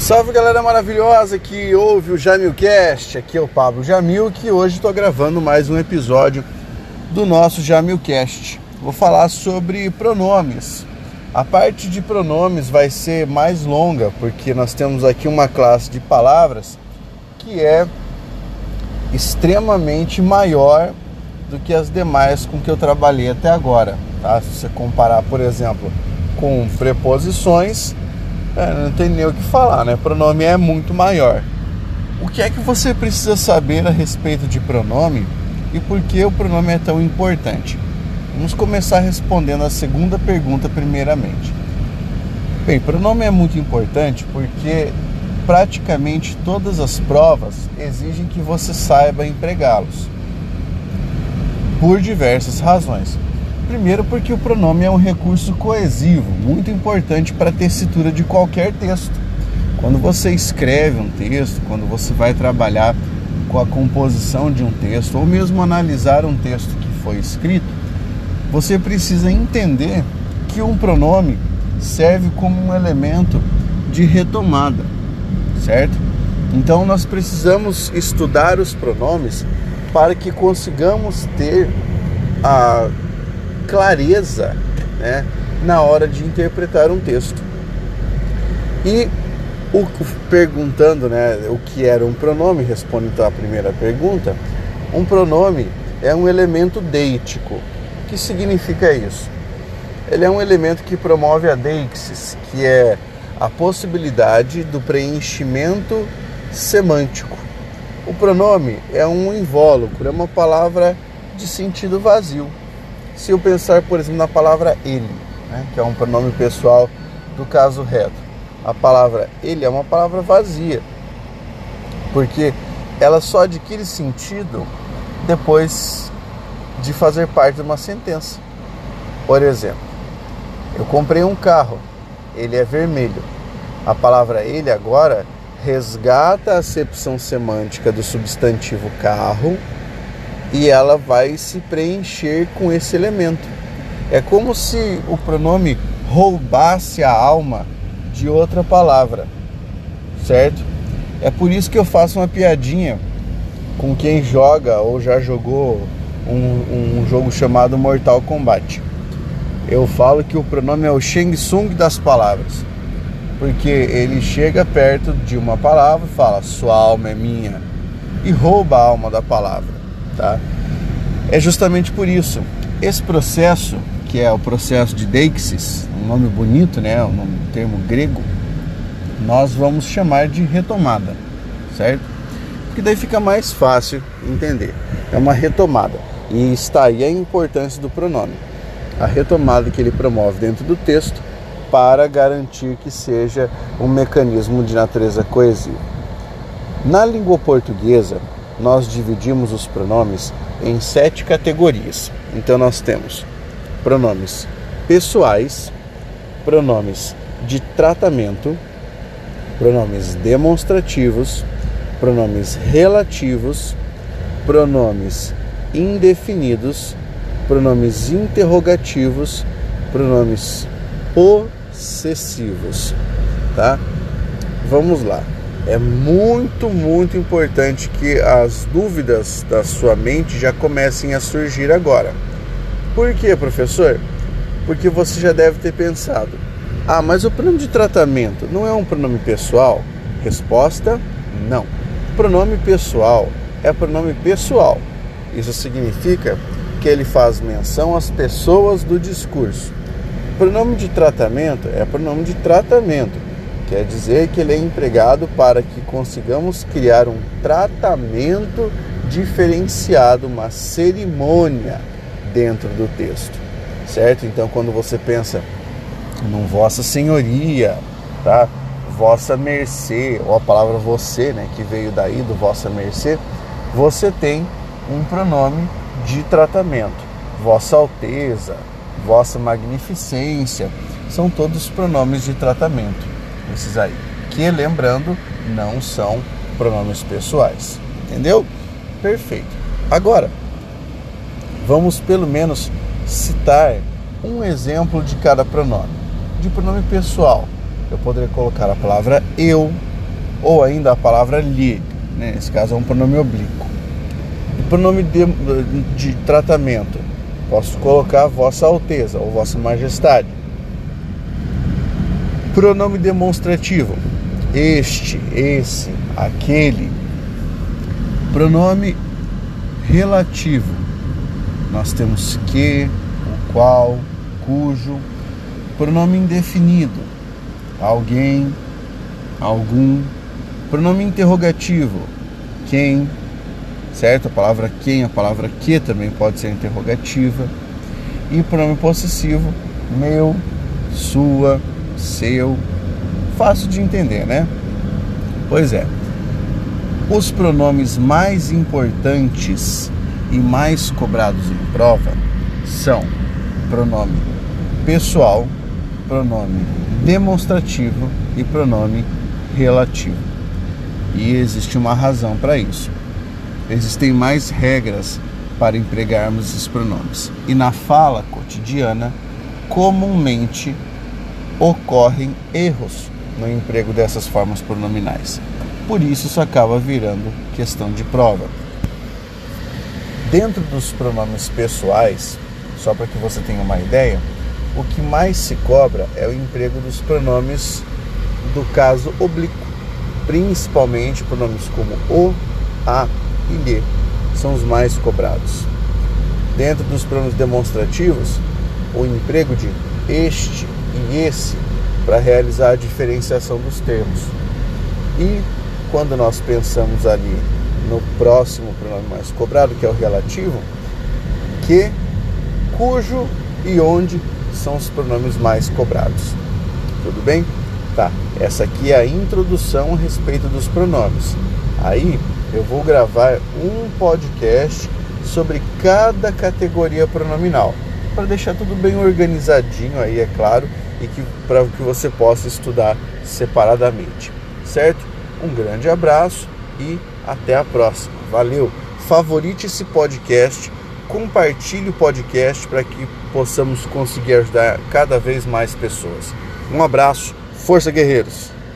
Salve galera maravilhosa que ouve o Jamilcast, aqui é o Pablo Jamil que hoje estou gravando mais um episódio do nosso Jamilcast. Vou falar sobre pronomes. A parte de pronomes vai ser mais longa porque nós temos aqui uma classe de palavras que é extremamente maior do que as demais com que eu trabalhei até agora. Tá? Se você comparar, por exemplo, com preposições, é, não tem nem o que falar, né? Pronome é muito maior. O que é que você precisa saber a respeito de pronome e por que o pronome é tão importante? Vamos começar respondendo a segunda pergunta primeiramente. Bem, pronome é muito importante porque praticamente todas as provas exigem que você saiba empregá-los por diversas razões. Primeiro, porque o pronome é um recurso coesivo, muito importante para a tessitura de qualquer texto. Quando você escreve um texto, quando você vai trabalhar com a composição de um texto, ou mesmo analisar um texto que foi escrito, você precisa entender que um pronome serve como um elemento de retomada, certo? Então nós precisamos estudar os pronomes para que consigamos ter a clareza né, na hora de interpretar um texto. E o, perguntando né, o que era um pronome, responde então a primeira pergunta, um pronome é um elemento deítico. O que significa isso? Ele é um elemento que promove a deixis, que é a possibilidade do preenchimento semântico. O pronome é um invólucro, é uma palavra de sentido vazio se eu pensar, por exemplo, na palavra ele, né, que é um pronome pessoal do caso reto, a palavra ele é uma palavra vazia, porque ela só adquire sentido depois de fazer parte de uma sentença. Por exemplo, eu comprei um carro, ele é vermelho. A palavra ele agora resgata a acepção semântica do substantivo carro e ela vai se preencher com esse elemento. É como se o pronome roubasse a alma de outra palavra, certo? É por isso que eu faço uma piadinha com quem joga ou já jogou um, um jogo chamado Mortal Kombat. Eu falo que o pronome é o Shang Tsung das palavras, porque ele chega perto de uma palavra e fala: Sua alma é minha, e rouba a alma da palavra tá? É justamente por isso. Esse processo, que é o processo de deixis, um nome bonito, né? Um, termo grego, nós vamos chamar de retomada, certo? Porque daí fica mais fácil entender. É uma retomada. E está aí a importância do pronome. A retomada que ele promove dentro do texto para garantir que seja um mecanismo de natureza coesiva. Na língua portuguesa, nós dividimos os pronomes em sete categorias. Então nós temos pronomes pessoais, pronomes de tratamento, pronomes demonstrativos, pronomes relativos, pronomes indefinidos, pronomes interrogativos, pronomes possessivos, tá? Vamos lá é muito, muito importante que as dúvidas da sua mente já comecem a surgir agora. Por quê, professor? Porque você já deve ter pensado: ah, mas o pronome de tratamento não é um pronome pessoal? Resposta: não. Pronome pessoal é pronome pessoal. Isso significa que ele faz menção às pessoas do discurso. Pronome de tratamento é pronome de tratamento Quer dizer que ele é empregado para que consigamos criar um tratamento diferenciado, uma cerimônia dentro do texto, certo? Então, quando você pensa num Vossa Senhoria, tá? Vossa Mercê, ou a palavra você, né, que veio daí do Vossa Mercê, você tem um pronome de tratamento. Vossa Alteza, Vossa Magnificência, são todos pronomes de tratamento esses aí. Que, lembrando, não são pronomes pessoais. Entendeu? Perfeito. Agora, vamos pelo menos citar um exemplo de cada pronome. De pronome pessoal, eu poderia colocar a palavra eu, ou ainda a palavra lhe, né? nesse caso é um pronome oblíquo. O pronome de, de tratamento, posso colocar Vossa Alteza ou Vossa Majestade. Pronome demonstrativo, este, esse, aquele. Pronome relativo, nós temos que, o qual, cujo. Pronome indefinido, alguém, algum. Pronome interrogativo, quem, certo? A palavra quem, a palavra que também pode ser interrogativa. E pronome possessivo, meu, sua, seu. Fácil de entender, né? Pois é. Os pronomes mais importantes e mais cobrados em prova são pronome pessoal, pronome demonstrativo e pronome relativo. E existe uma razão para isso. Existem mais regras para empregarmos esses pronomes. E na fala cotidiana, comumente ocorrem erros no emprego dessas formas pronominais. Por isso, isso acaba virando questão de prova. Dentro dos pronomes pessoais, só para que você tenha uma ideia, o que mais se cobra é o emprego dos pronomes do caso oblíquo, principalmente pronomes como o, a e lhe, são os mais cobrados. Dentro dos pronomes demonstrativos, o emprego de este e esse para realizar a diferenciação dos termos. E quando nós pensamos ali no próximo pronome mais cobrado, que é o relativo, que, cujo e onde são os pronomes mais cobrados. Tudo bem? Tá, essa aqui é a introdução a respeito dos pronomes. Aí eu vou gravar um podcast sobre cada categoria pronominal, para deixar tudo bem organizadinho aí, é claro, e que para que você possa estudar separadamente. Certo? Um grande abraço e até a próxima. Valeu! Favorite esse podcast, compartilhe o podcast para que possamos conseguir ajudar cada vez mais pessoas. Um abraço, força guerreiros!